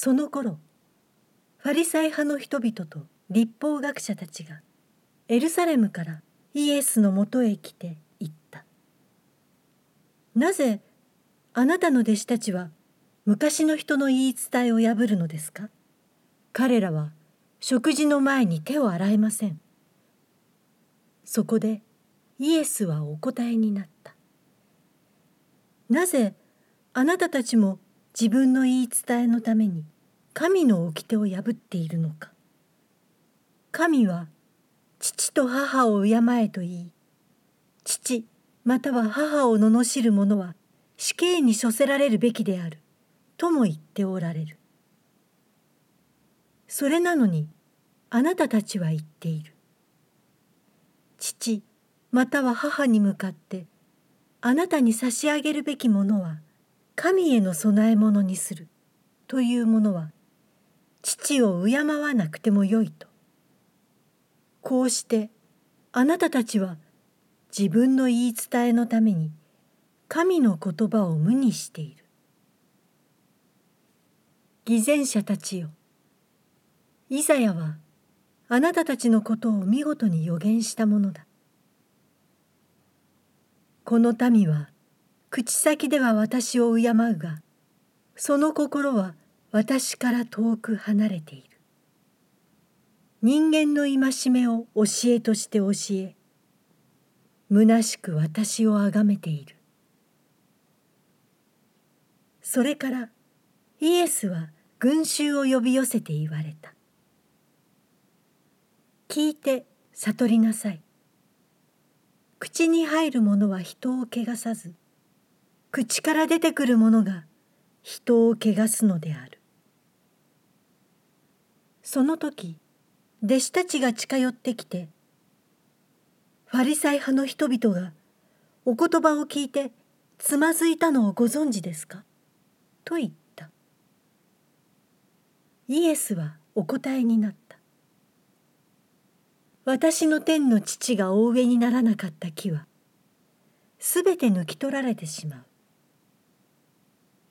その頃ファリサイ派の人々と立法学者たちがエルサレムからイエスのもとへ来て言った「なぜあなたの弟子たちは昔の人の言い伝えを破るのですか？彼らは食事の前に手を洗いません」そこでイエスはお答えになった「なぜあなたたちも自分の言い伝えのために神の掟を破っているのか。神は父と母を敬えと言い父または母を罵る者は死刑に処せられるべきであるとも言っておられる。それなのにあなたたちは言っている。父または母に向かってあなたに差し上げるべきものは神への供え物にする。というものは父を敬わなくてもよいと。こうしてあなたたちは自分の言い伝えのために神の言葉を無にしている。偽善者たちよ。イザヤはあなたたちのことを見事に予言したものだ。この民は口先では私を敬うがその心は私から遠く離れている。人間の戒めを教えとして教え虚しく私をあがめている。それからイエスは群衆を呼び寄せて言われた。聞いて悟りなさい。口に入るものは人を汚さず口から出てくるものが人を汚すのである。その時弟子たちが近寄ってきてファリサイ派の人々がお言葉を聞いてつまずいたのをご存知ですか？と言った。イエスはお答えになった。私の天の父がお植えにならなかった木はすべて抜き取られてしまう。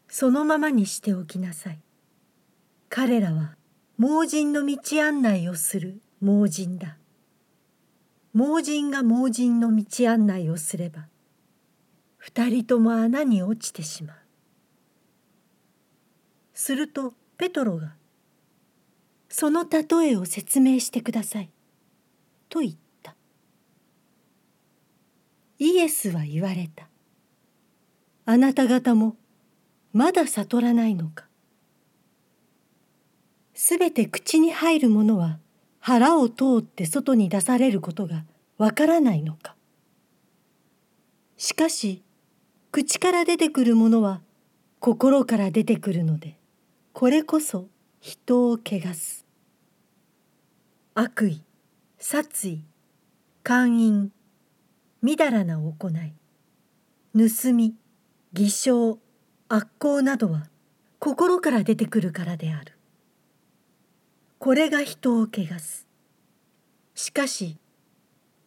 そのままにしておきなさい。彼らは盲人の道案内をする盲人だ。盲人が盲人の道案内をすれば二人とも穴に落ちてしまう。するとペトロが「その例えを説明してください」と言った。イエスは言われた「あなた方もまだ悟らないのか？すべて口に入るものは腹を通って外に出されることがわからないのか？しかし口から出てくるものは心から出てくるのでこれこそ人を汚す。悪意殺意姦淫みだらな行い盗み偽証悪行などは心から出てくるからである。これが人を汚す。しかし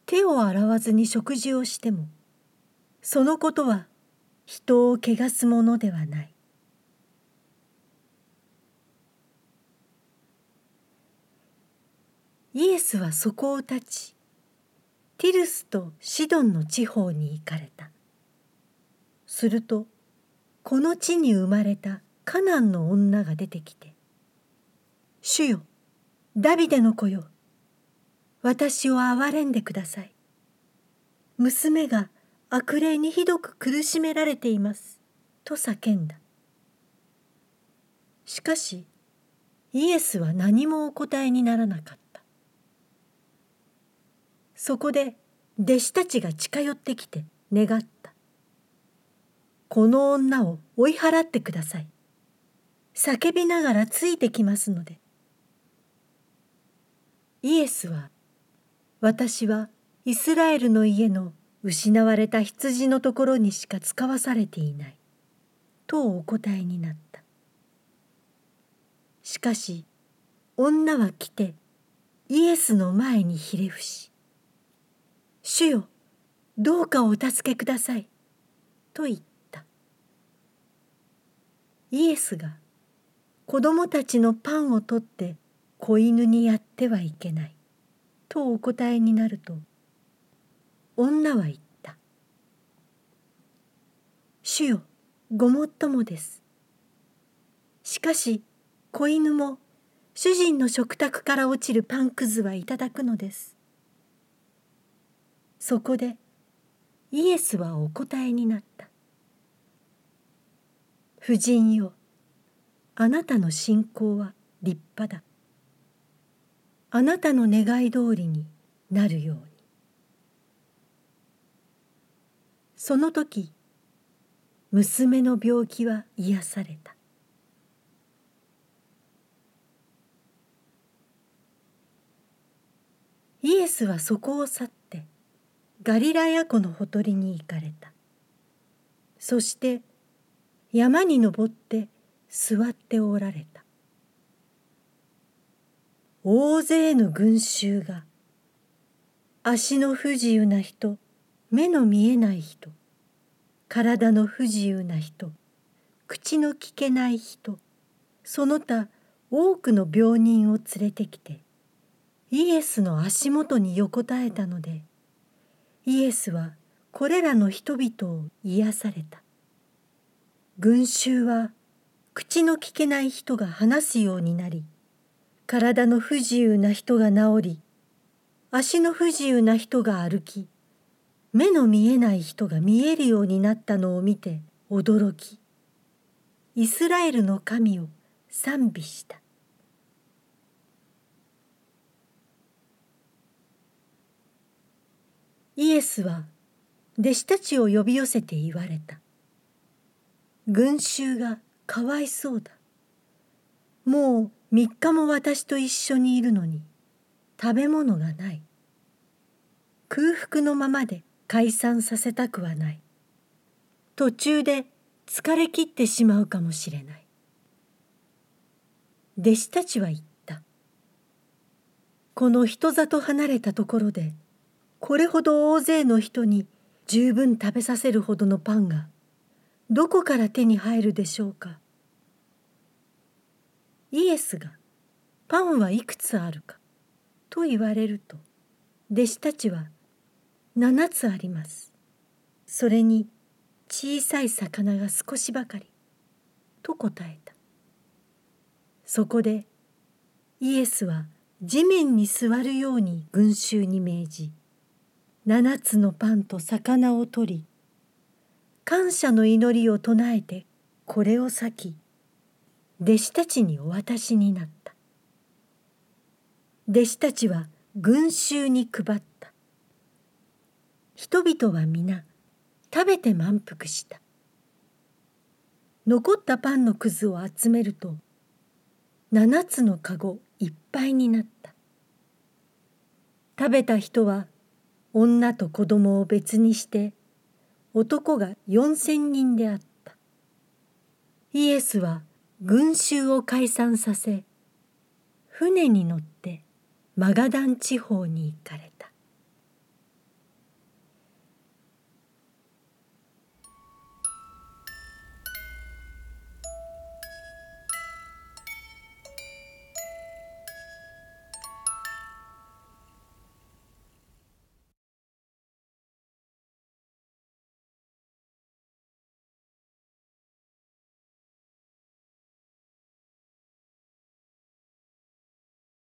手を洗わずに食事をしてもそのことは人を汚すものではない。イエスはそこを立ちティルスとシドンの地方に行かれた。するとこの地に生まれたカナンの女が出てきて「主よダビデの子よ私を憐れんでください。娘が悪霊にひどく苦しめられています」と叫んだ。しかしイエスは何もお答えにならなかった。そこで弟子たちが近寄ってきて願った「この女を追い払ってください」叫びながらついてきますので。イエスは「私はイスラエルの家の失われた羊のところにしか使わされていない」とお答えになった。しかし女は来てイエスの前にひれ伏し「主よどうかお助けください」と言った。イエスが子供たちのパンを取って子犬にやってはいけないとお答えになると女は言った「主よごもっともです」しかし子犬も主人の食卓から落ちるパンくずはいただくのですそこでイエスはお答えになった「夫人よあなたの信仰は立派だ。あなたの願い通りになるように」その時娘の病気は癒された。イエスはそこを去ってガリラヤ湖のほとりに行かれた。そして山に登って座っておられた。大勢の群衆が足の不自由な人目の見えない人体の不自由な人口の聞けない人その他多くの病人を連れてきてイエスの足元に横たえたのでイエスはこれらの人々を癒された。群衆は口の聞けない人が話すようになり体の不自由な人が治り足の不自由な人が歩き目の見えない人が見えるようになったのを見て驚きイスラエルの神を賛美したイエスは弟子たちを呼び寄せて言われた。群衆がかわいそうだ。もう三日も私と一緒にいるのに食べ物がない。空腹のままで解散させたくはない。途中で疲れ切ってしまうかもしれない。弟子たちは言った。この人里離れたところでこれほど大勢の人に十分食べさせるほどのパンがどこから手に入るでしょうか？イエスが「パンはいくつあるか?」と言われると弟子たちは「7つあります」それに小さい魚が少しばかりと答えた。そこでイエスは地面に座るように群衆に命じ七つのパンと魚を取り感謝の祈りを唱えてこれを裂き弟子たちにお渡しになった。弟子たちは群衆に配った。人々は皆食べて満腹した。残ったパンのくずを集めると七つのかごいっぱいになった。食べた人は女と子供を別にして男が四千人であった。イエスは群衆を解散させ船に乗ってマガダン地方に行かれた。